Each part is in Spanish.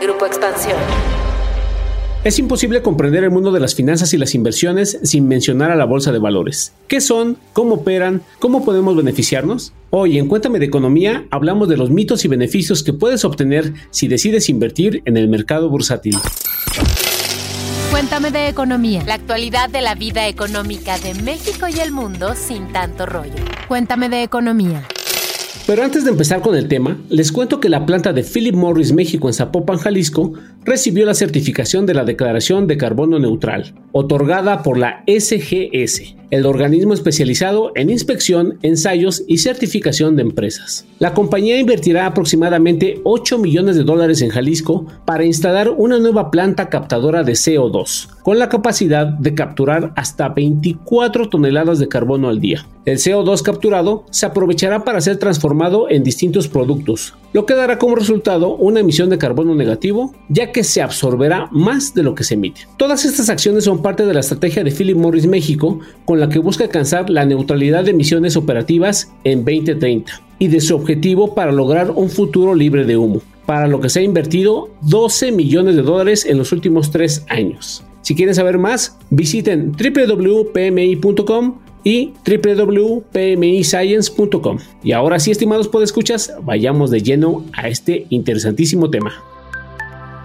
Grupo Expansión. Es imposible comprender el mundo de las finanzas y las inversiones sin mencionar a la bolsa de valores. ¿Qué son? ¿Cómo operan? ¿Cómo podemos beneficiarnos? Hoy en Cuéntame de Economía hablamos de los mitos y beneficios que puedes obtener si decides invertir en el mercado bursátil. Cuéntame de Economía, la actualidad de la vida económica de México y el mundo sin tanto rollo. Cuéntame de Economía. Pero antes de empezar con el tema, les cuento que la planta de Philip Morris México en Zapopan, Jalisco, recibió la certificación de la Declaración de Carbono Neutral, otorgada por la SGS, el organismo especializado en inspección, ensayos y certificación de empresas. La compañía invertirá aproximadamente 8 millones de dólares en Jalisco para instalar una nueva planta captadora de CO2, con la capacidad de capturar hasta 24 toneladas de carbono al día. El CO2 capturado se aprovechará para ser transformado en distintos productos, lo que dará como resultado una emisión de carbono negativo, ya que se absorberá más de lo que se emite. Todas estas acciones son parte de la estrategia de Philip Morris México, con la que busca alcanzar la neutralidad de emisiones operativas en 2030 y de su objetivo para lograr un futuro libre de humo, para lo que se ha invertido 12 millones de dólares en los últimos tres años. Si quieren saber más, visiten www.pmi.com y www.pmiscience.com. Y ahora sí, estimados podescuchas, vayamos de lleno a este interesantísimo tema.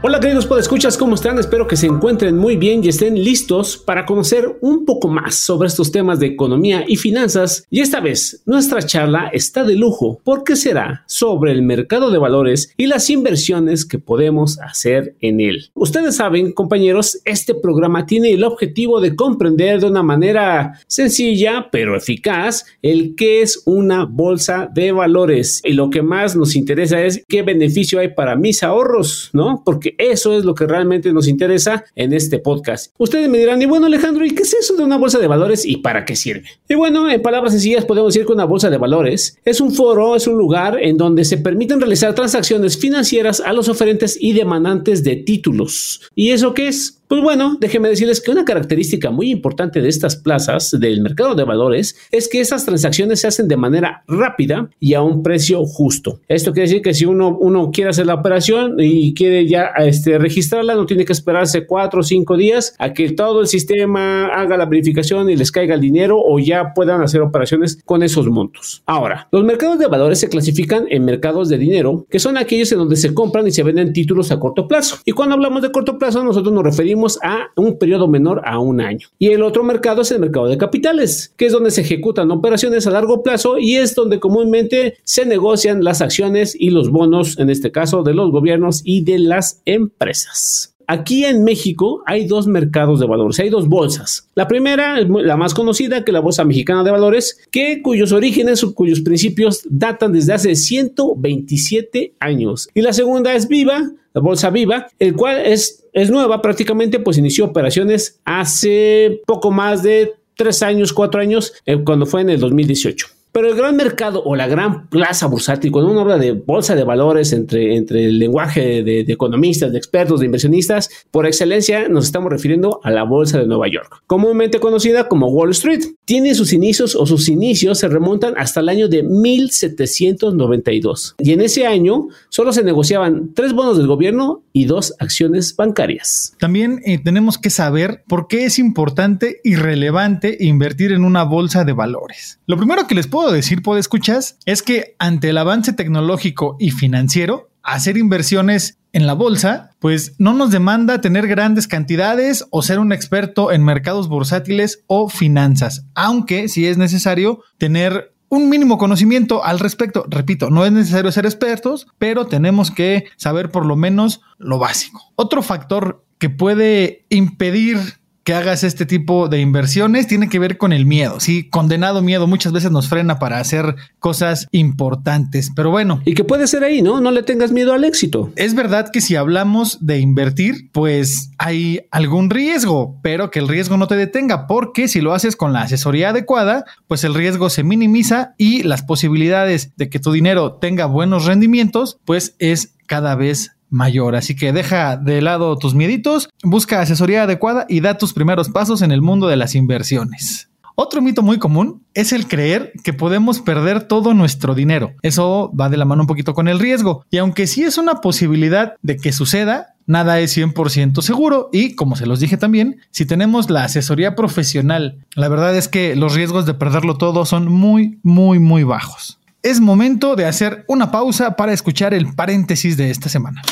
Hola queridos podescuchas, ¿cómo están? Espero que se encuentren muy bien y estén listos para conocer un poco más sobre estos temas de economía y finanzas. Y esta vez nuestra charla está de lujo porque será sobre el mercado de valores y las inversiones que podemos hacer en él. Ustedes saben, compañeros, este programa tiene el objetivo de comprender de una manera sencilla pero eficaz el que es una bolsa de valores. Y lo que más nos interesa es qué beneficio hay para mis ahorros, ¿no? Porque eso es lo que realmente nos interesa en este podcast. Ustedes me dirán, y bueno Alejandro, ¿y qué es eso de una bolsa de valores y para qué sirve? Y bueno, en palabras sencillas podemos decir que una bolsa de valores es un foro, es un lugar en donde se permiten realizar transacciones financieras a los oferentes y demandantes de títulos. ¿Y eso qué es? Pues bueno, déjenme decirles que una característica muy importante de estas plazas del mercado de valores es que estas transacciones se hacen de manera rápida y a un precio justo. Esto quiere decir que si uno, uno quiere hacer la operación y quiere ya este, registrarla, no tiene que esperarse cuatro o cinco días a que todo el sistema haga la verificación y les caiga el dinero o ya puedan hacer operaciones con esos montos. Ahora, los mercados de valores se clasifican en mercados de dinero, que son aquellos en donde se compran y se venden títulos a corto plazo. Y cuando hablamos de corto plazo, nosotros nos referimos a un periodo menor a un año. Y el otro mercado es el mercado de capitales, que es donde se ejecutan operaciones a largo plazo y es donde comúnmente se negocian las acciones y los bonos, en este caso de los gobiernos y de las empresas. Aquí en México hay dos mercados de valores, hay dos bolsas. La primera, la más conocida, que la Bolsa Mexicana de Valores, que cuyos orígenes o cuyos principios datan desde hace 127 años. Y la segunda es Viva, la Bolsa Viva, el cual es es nueva prácticamente, pues inició operaciones hace poco más de tres años, cuatro años, eh, cuando fue en el 2018. Pero el gran mercado o la gran plaza bursátil, cuando uno habla de bolsa de valores entre, entre el lenguaje de, economistas, de expertos, de inversionistas, por excelencia nos estamos refiriendo a la bolsa de Nueva York, comúnmente conocida como Wall Street. Tiene sus inicios o sus inicios se remontan hasta el año de 1792. Y en ese año solo se negociaban tres bonos del gobierno y dos acciones bancarias. También eh, tenemos que saber por qué es importante y relevante invertir en una bolsa de valores. Lo primero que les puedo decir, puedo escuchas, es que ante el avance tecnológico y financiero, hacer inversiones en la bolsa, pues no nos demanda tener grandes cantidades o ser un experto en mercados bursátiles o finanzas, aunque sí es necesario tener un mínimo conocimiento al respecto. Repito, no es necesario ser expertos, pero tenemos que saber por lo menos lo básico. Otro factor que puede impedir que hagas este tipo de inversiones tiene que ver con el miedo. Sí, condenado miedo muchas veces nos frena para hacer cosas importantes. Pero bueno. Y que puede ser ahí, ¿no? No le tengas miedo al éxito. Es verdad que si hablamos de invertir, pues hay algún riesgo, pero que el riesgo no te detenga, porque si lo haces con la asesoría adecuada, pues el riesgo se minimiza y las posibilidades de que tu dinero tenga buenos rendimientos, pues es cada vez mayor. Así que deja de lado tus mieditos, busca asesoría adecuada y da tus primeros pasos en el mundo de las inversiones. Otro mito muy común es el creer que podemos perder todo nuestro dinero. Eso va de la mano un poquito con el riesgo. Y aunque sí es una posibilidad de que suceda, nada es 100% seguro. Y como se los dije también, si tenemos la asesoría profesional, la verdad es que los riesgos de perderlo todo son muy, muy, muy bajos. Es momento de hacer una pausa para escuchar el paréntesis de esta semana.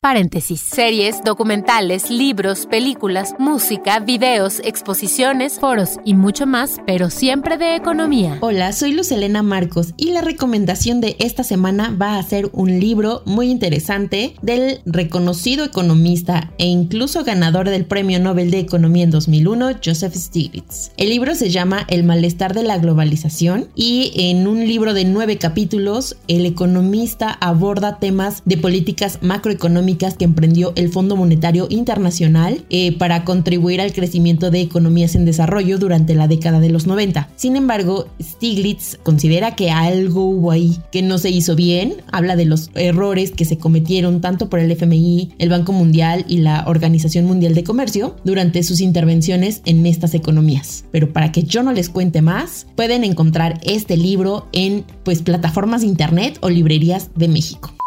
Paréntesis. Series, documentales, libros, películas, música, videos, exposiciones, foros y mucho más, pero siempre de economía. Hola, soy Luz Elena Marcos y la recomendación de esta semana va a ser un libro muy interesante del reconocido economista e incluso ganador del Premio Nobel de Economía en 2001, Joseph Stiglitz. El libro se llama El malestar de la globalización y en un libro de nueve capítulos, el economista aborda temas de políticas macroeconómicas que emprendió el Fondo Monetario Internacional eh, para contribuir al crecimiento de economías en desarrollo durante la década de los 90. Sin embargo, Stiglitz considera que algo hubo ahí que no se hizo bien, habla de los errores que se cometieron tanto por el FMI, el Banco Mundial y la Organización Mundial de Comercio durante sus intervenciones en estas economías. Pero para que yo no les cuente más, pueden encontrar este libro en pues plataformas de internet o librerías de México.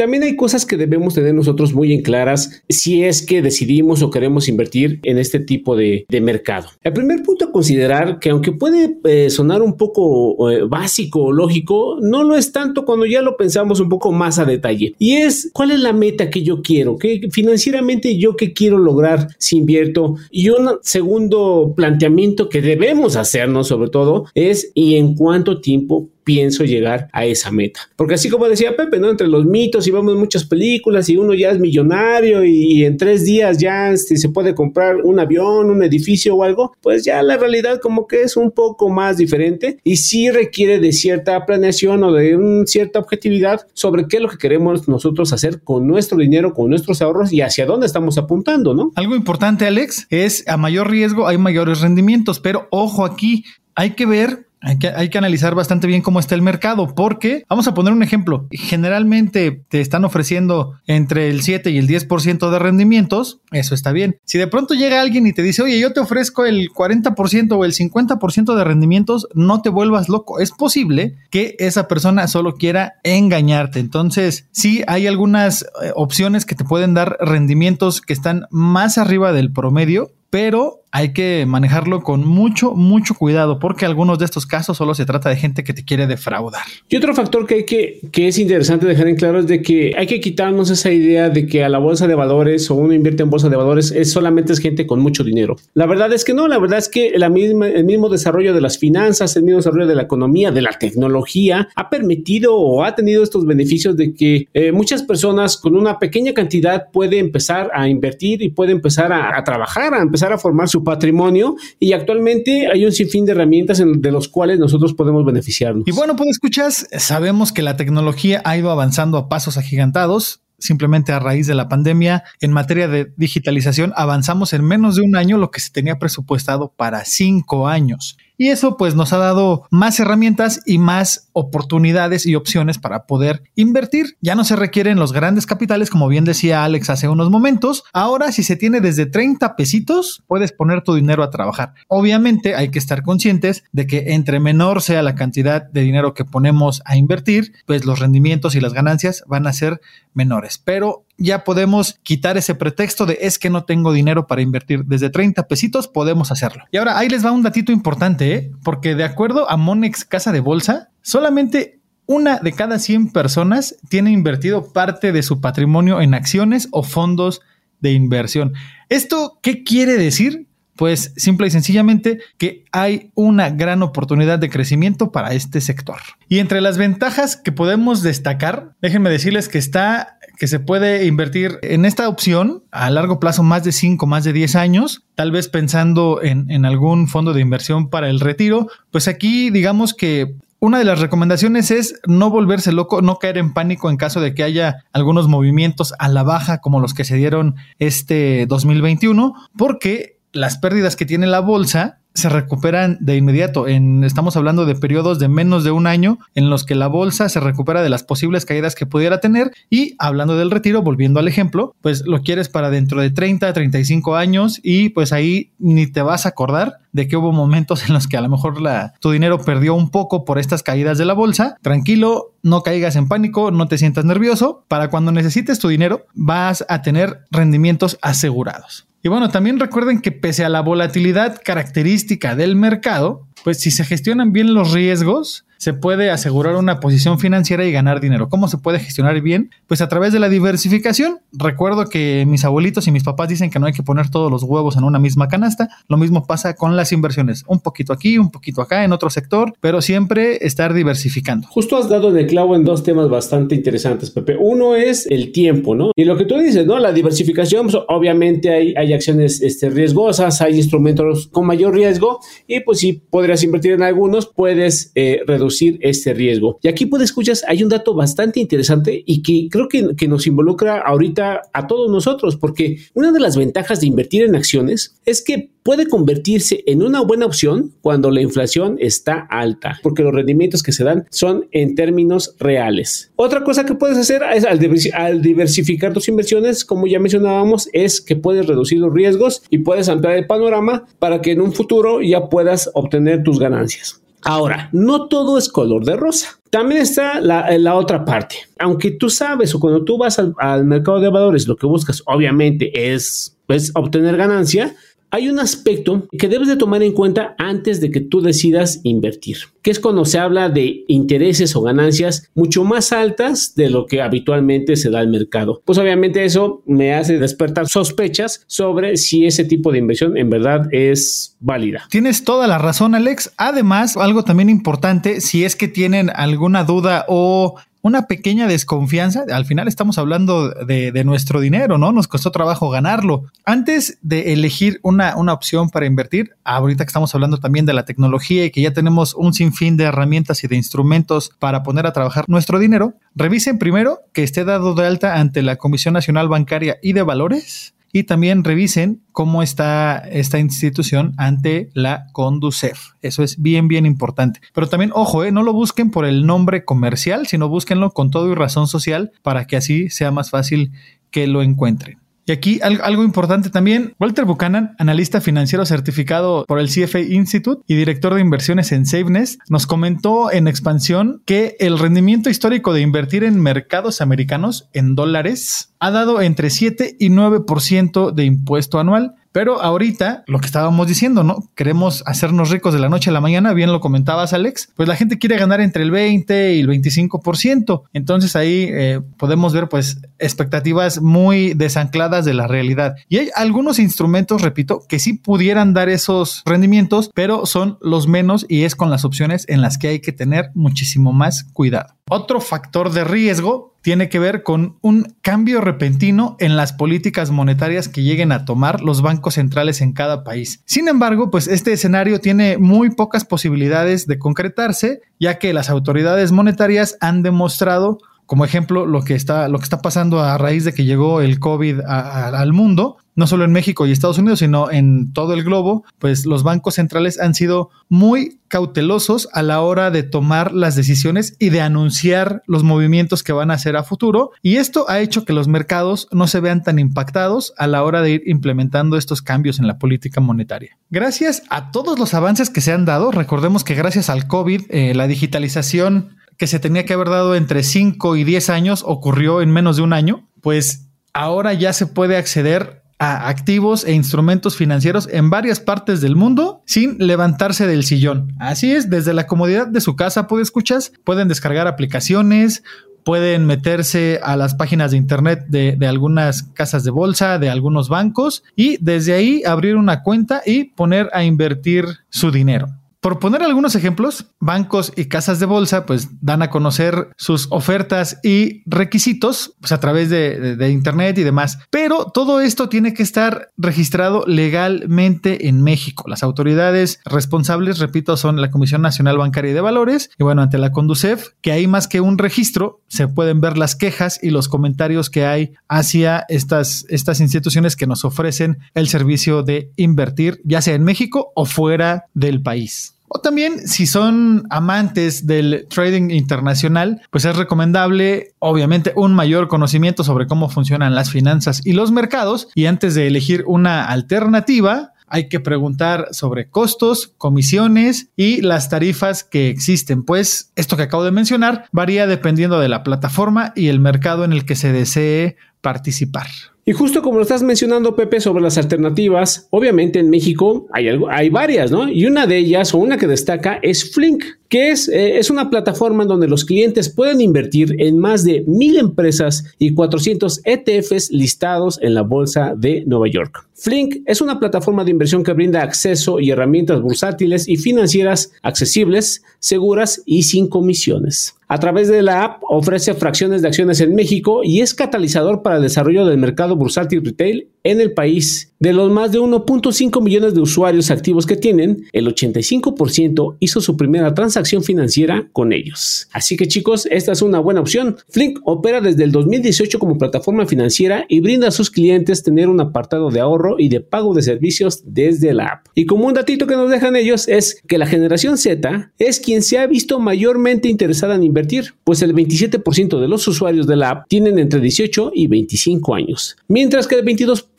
También hay cosas que debemos tener nosotros muy en claras si es que decidimos o queremos invertir en este tipo de, mercado. El primer punto a considerar que aunque puede eh, sonar un poco eh, básico o lógico, no lo es tanto cuando ya lo pensamos un poco más a detalle. Y es cuál es la meta que yo quiero, que financieramente yo qué quiero lograr si invierto. Y un segundo planteamiento que debemos hacernos sobre todo es y en cuánto tiempo pienso llegar a esa meta. Porque así como decía Pepe, ¿no? Entre los mitos y vemos muchas películas y uno ya es millonario y, en tres días ya este, se puede comprar un avión, un edificio o algo, pues ya la realidad como que es un poco más diferente y sí requiere de cierta planeación o de cierta objetividad sobre qué es lo que queremos nosotros hacer con nuestro dinero, con nuestros ahorros y hacia dónde estamos apuntando, ¿no? Algo importante, Alex, es a mayor riesgo hay mayores rendimientos, pero ojo aquí, hay que ver hay que, analizar bastante bien cómo está el mercado, porque vamos a poner un ejemplo. Generalmente te están ofreciendo entre el 7 y el 10% de rendimientos. Eso está bien. Si de pronto llega alguien y te dice, oye, yo te ofrezco el 40% o el 50% de rendimientos, no te vuelvas loco. Es posible que esa persona solo quiera engañarte. Entonces, sí hay algunas eh, opciones que te pueden dar rendimientos que están más arriba del promedio, pero hay que manejarlo con mucho, mucho cuidado, porque algunos de estos casos solo se trata de gente que te quiere defraudar. Y otro factor que, hay que, que es interesante dejar en claro es de que hay que quitarnos esa idea de que a la bolsa de valores o uno invierte en bolsa de valores es solamente es gente con mucho dinero. La verdad es que no, la verdad es que la misma, el mismo desarrollo de las finanzas, el mismo desarrollo de la economía, de la tecnología, ha permitido o ha tenido estos beneficios de que eh, muchas personas con una pequeña cantidad pueden empezar a invertir y puede empezar a, a trabajar, a empezar a formar su patrimonio y actualmente hay un sinfín de herramientas de los cuales nosotros podemos beneficiarnos. Y bueno, pues escuchas, sabemos que la tecnología ha ido avanzando a pasos agigantados simplemente a raíz de la pandemia, en materia de digitalización, avanzamos en menos de un año lo que se tenía presupuestado para cinco años. Y eso pues nos ha dado más herramientas y más oportunidades y opciones para poder invertir. Ya no se requieren los grandes capitales, como bien decía Alex hace unos momentos. Ahora, si se tiene desde 30 pesitos, puedes poner tu dinero a trabajar. Obviamente hay que estar conscientes de que entre menor sea la cantidad de dinero que ponemos a invertir, pues los rendimientos y las ganancias van a ser menores. Pero ya podemos quitar ese pretexto de es que no tengo dinero para invertir. Desde 30 pesitos podemos hacerlo. Y ahora ahí les va un datito importante, ¿eh? porque de acuerdo a Monex Casa de Bolsa, solamente una de cada 100 personas tiene invertido parte de su patrimonio en acciones o fondos de inversión. ¿Esto qué quiere decir? Pues simple y sencillamente que hay una gran oportunidad de crecimiento para este sector. Y entre las ventajas que podemos destacar, déjenme decirles que está que se puede invertir en esta opción a largo plazo más de 5, más de 10 años, tal vez pensando en, en algún fondo de inversión para el retiro, pues aquí digamos que una de las recomendaciones es no volverse loco, no caer en pánico en caso de que haya algunos movimientos a la baja como los que se dieron este 2021, porque las pérdidas que tiene la bolsa se recuperan de inmediato. En, estamos hablando de periodos de menos de un año en los que la bolsa se recupera de las posibles caídas que pudiera tener. Y hablando del retiro, volviendo al ejemplo, pues lo quieres para dentro de 30, 35 años y pues ahí ni te vas a acordar de que hubo momentos en los que a lo mejor tu dinero perdió un poco por estas caídas de la bolsa. Tranquilo, no caigas en pánico, no te sientas nervioso. Para cuando necesites tu dinero, vas a tener rendimientos asegurados. Y bueno, también recuerden que pese a la volatilidad característica del mercado, pues si se gestionan bien los riesgos, se puede asegurar una posición financiera y ganar dinero. ¿Cómo se puede gestionar bien? Pues a través de la diversificación. Recuerdo que mis abuelitos y mis papás dicen que no hay que poner todos los huevos en una misma canasta. Lo mismo pasa con las inversiones. Un poquito aquí, un poquito acá, en otro sector, pero siempre estar diversificando. Justo has dado de clavo en dos temas bastante interesantes, Pepe. Uno es el tiempo, ¿no? Y lo que tú dices, ¿no? La diversificación, pues, obviamente hay, hay acciones este, riesgosas, hay instrumentos con mayor riesgo y pues si invertir en algunos, puedes eh, reducir este riesgo. Y aquí puede escuchas, hay un dato bastante interesante y que creo que, que nos involucra ahorita a todos nosotros, porque una de las ventajas de invertir en acciones es que puede convertirse en una buena opción cuando la inflación está alta, porque los rendimientos que se dan son en términos reales. Otra cosa que puedes hacer es al, diversificar tus inversiones, como ya mencionábamos, es que puedes reducir los riesgos y puedes ampliar el panorama para que en un futuro ya puedas obtener tus ganancias. Ahora, no todo es color de rosa. También está la, otra parte. Aunque tú sabes o cuando tú vas al, mercado de valores, lo que buscas obviamente es obtener ganancia, hay un aspecto que debes de tomar en cuenta antes de que tú decidas invertir, que es cuando se habla de intereses o ganancias mucho más altas de lo que habitualmente se da al mercado. Pues obviamente eso me hace despertar sospechas sobre si ese tipo de inversión en verdad es válida. Tienes toda la razón, Alex. Además, algo también importante, si es que tienen alguna duda o una pequeña desconfianza. Al final estamos hablando de, nuestro dinero, ¿no? Nos costó trabajo ganarlo. Antes de elegir una, una opción para invertir, ahorita que estamos hablando también de la tecnología y que ya tenemos un sinfín de herramientas y de instrumentos para poner a trabajar nuestro dinero, revisen primero que esté dado de alta ante la Comisión Nacional Bancaria y de Valores y también revisen cómo está esta institución ante la Conducef. Eso es bien, bien importante. Pero también, ojo, eh, no lo busquen por el nombre comercial, sino búsquenlo con todo y razón social para que así sea más fácil que lo encuentren. Y aquí algo importante también, Walter Buchanan, analista financiero certificado por el CFA Institute y director de inversiones en SafeNest, nos comentó en expansión que el rendimiento histórico de invertir en mercados americanos en dólares ha dado entre 7 y 9% de impuesto anual pero ahorita, lo que estábamos diciendo, ¿no? Queremos hacernos ricos de la noche a la mañana, bien lo comentabas, Alex, pues la gente quiere ganar entre el 20 y el 25%. Entonces ahí eh, podemos ver, pues, expectativas muy desancladas de la realidad. Y hay algunos instrumentos, repito, que sí pudieran dar esos rendimientos, pero son los menos y es con las opciones en las que hay que tener muchísimo más cuidado. Otro factor de riesgo tiene que ver con un cambio repentino en las políticas monetarias que lleguen a tomar los bancos centrales en cada país. Sin embargo, pues este escenario tiene muy pocas posibilidades de concretarse, ya que las autoridades monetarias han demostrado como ejemplo lo que está, lo que está pasando a raíz de que llegó el COVID al mundo, no solo en México y Estados Unidos, sino en todo el globo, pues los bancos centrales han sido muy cautelosos a la hora de tomar las decisiones y de anunciar los movimientos que van a hacer a futuro. Y esto ha hecho que los mercados no se vean tan impactados a la hora de ir implementando estos cambios en la política monetaria. Gracias a todos los avances que se han dado, recordemos que gracias al COVID, eh, la digitalización que se tenía que haber dado entre 5 y 10 años ocurrió en menos de un año, pues ahora ya se puede acceder a activos e instrumentos financieros en varias partes del mundo sin levantarse del sillón. Así es, desde la comodidad de su casa, puede escuchas, pueden descargar aplicaciones, pueden meterse a las páginas de internet de, de, algunas casas de bolsa, de algunos bancos y desde ahí abrir una cuenta y poner a invertir su dinero. Por poner algunos ejemplos, bancos y casas de bolsa pues dan a conocer sus ofertas y requisitos pues, a través de, internet y demás. Pero todo esto tiene que estar registrado legalmente en México. Las autoridades responsables, repito, son la Comisión Nacional Bancaria y de Valores y bueno, ante la Conducef, que hay más que un registro, se pueden ver las quejas y los comentarios que hay hacia estas instituciones que nos ofrecen el servicio de invertir, ya sea en México o fuera del país. O también, si son amantes del trading internacional, pues es recomendable, obviamente, un mayor conocimiento sobre cómo funcionan las finanzas y los mercados. Y antes de elegir una alternativa, hay que preguntar sobre costos, comisiones y las tarifas que existen, pues esto que acabo de mencionar varía dependiendo de la plataforma y el mercado en el que se desee participar. Y justo como lo estás mencionando, Pepe, sobre las alternativas, obviamente en México hay, algo, hay varias, ¿no? Y una de ellas, o una que destaca, es Flink, que es, eh, es una plataforma en donde los clientes pueden invertir en más de mil empresas y 400 ETFs listados en la Bolsa de Nueva York. Flink es una plataforma de inversión que brinda acceso y herramientas bursátiles y financieras accesibles, seguras y sin comisiones. A través de la app ofrece fracciones de acciones en México y es catalizador para el desarrollo del mercado bursátil retail en el país. De los más de 1.5 millones de usuarios activos que tienen, el 85% hizo su primera transacción financiera con ellos. Así que chicos, esta es una buena opción. Flink opera desde el 2018 como plataforma financiera y brinda a sus clientes tener un apartado de ahorro y de pago de servicios desde la app. Y como un datito que nos dejan ellos es que la generación Z es quien se ha visto mayormente interesada en invertir, pues el 27% de los usuarios de la app tienen entre 18 y 25 años, mientras que el 22%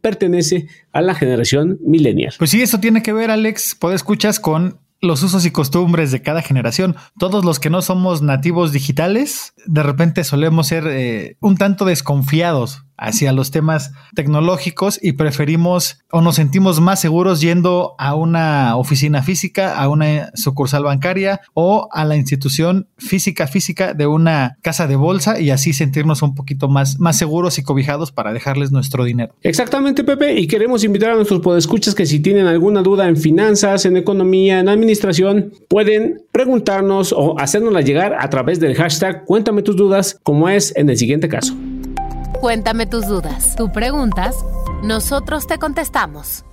pertenece a la generación millennial. Pues sí, eso tiene que ver, Alex, puede escuchas con los usos y costumbres de cada generación. Todos los que no somos nativos digitales, de repente solemos ser eh, un tanto desconfiados hacia los temas tecnológicos y preferimos o nos sentimos más seguros yendo a una oficina física, a una sucursal bancaria o a la institución física física de una casa de bolsa y así sentirnos un poquito más, más seguros y cobijados para dejarles nuestro dinero. Exactamente, Pepe, y queremos invitar a nuestros podescuchas que si tienen alguna duda en finanzas, en economía, en administración, pueden preguntarnos o hacérnosla llegar a través del hashtag Cuéntame tus dudas, como es en el siguiente caso. Cuéntame tus dudas. Tú preguntas, nosotros te contestamos.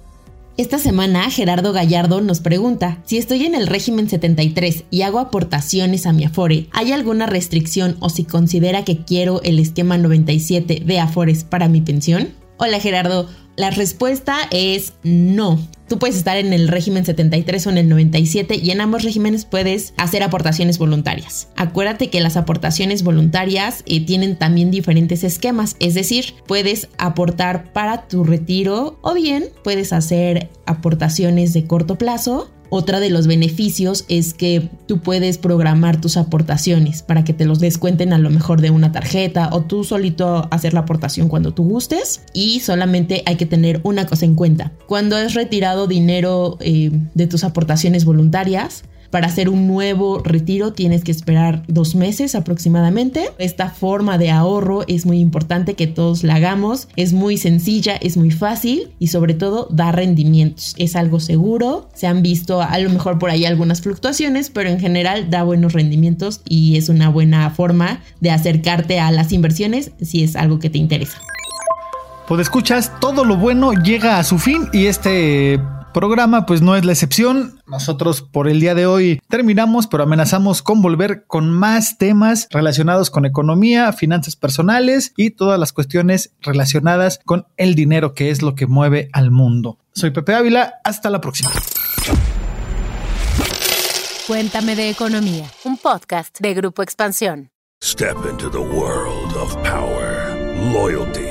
Esta semana Gerardo Gallardo nos pregunta, si estoy en el régimen 73 y hago aportaciones a mi Afore, ¿hay alguna restricción o si considera que quiero el esquema 97 de Afores para mi pensión? Hola Gerardo, la respuesta es no. Tú puedes estar en el régimen 73 o en el 97 y en ambos regímenes puedes hacer aportaciones voluntarias. Acuérdate que las aportaciones voluntarias eh, tienen también diferentes esquemas, es decir, puedes aportar para tu retiro o bien puedes hacer aportaciones de corto plazo otra de los beneficios es que tú puedes programar tus aportaciones para que te los descuenten a lo mejor de una tarjeta o tú solito hacer la aportación cuando tú gustes. Y solamente hay que tener una cosa en cuenta. Cuando has retirado dinero eh, de tus aportaciones voluntarias, para hacer un nuevo retiro tienes que esperar dos meses aproximadamente. Esta forma de ahorro es muy importante que todos la hagamos. Es muy sencilla, es muy fácil y sobre todo da rendimientos. Es algo seguro. Se han visto a lo mejor por ahí algunas fluctuaciones, pero en general da buenos rendimientos y es una buena forma de acercarte a las inversiones si es algo que te interesa. Pues escuchas, todo lo bueno llega a su fin y este programa pues no es la excepción. Nosotros por el día de hoy terminamos, pero amenazamos con volver con más temas relacionados con economía, finanzas personales y todas las cuestiones relacionadas con el dinero que es lo que mueve al mundo. Soy Pepe Ávila, hasta la próxima. Cuéntame de economía, un podcast de Grupo Expansión. Step into the world of power, loyalty.